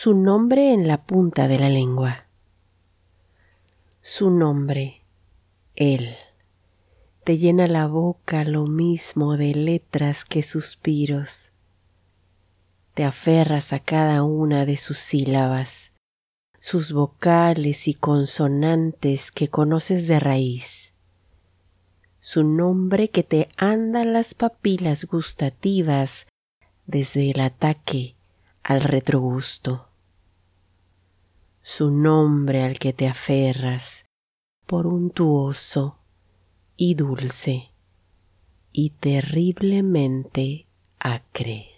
su nombre en la punta de la lengua. Su nombre, Él, te llena la boca lo mismo de letras que suspiros. Te aferras a cada una de sus sílabas, sus vocales y consonantes que conoces de raíz. Su nombre que te anda las papilas gustativas desde el ataque al retrogusto. Su nombre al que te aferras por untuoso y dulce y terriblemente acre.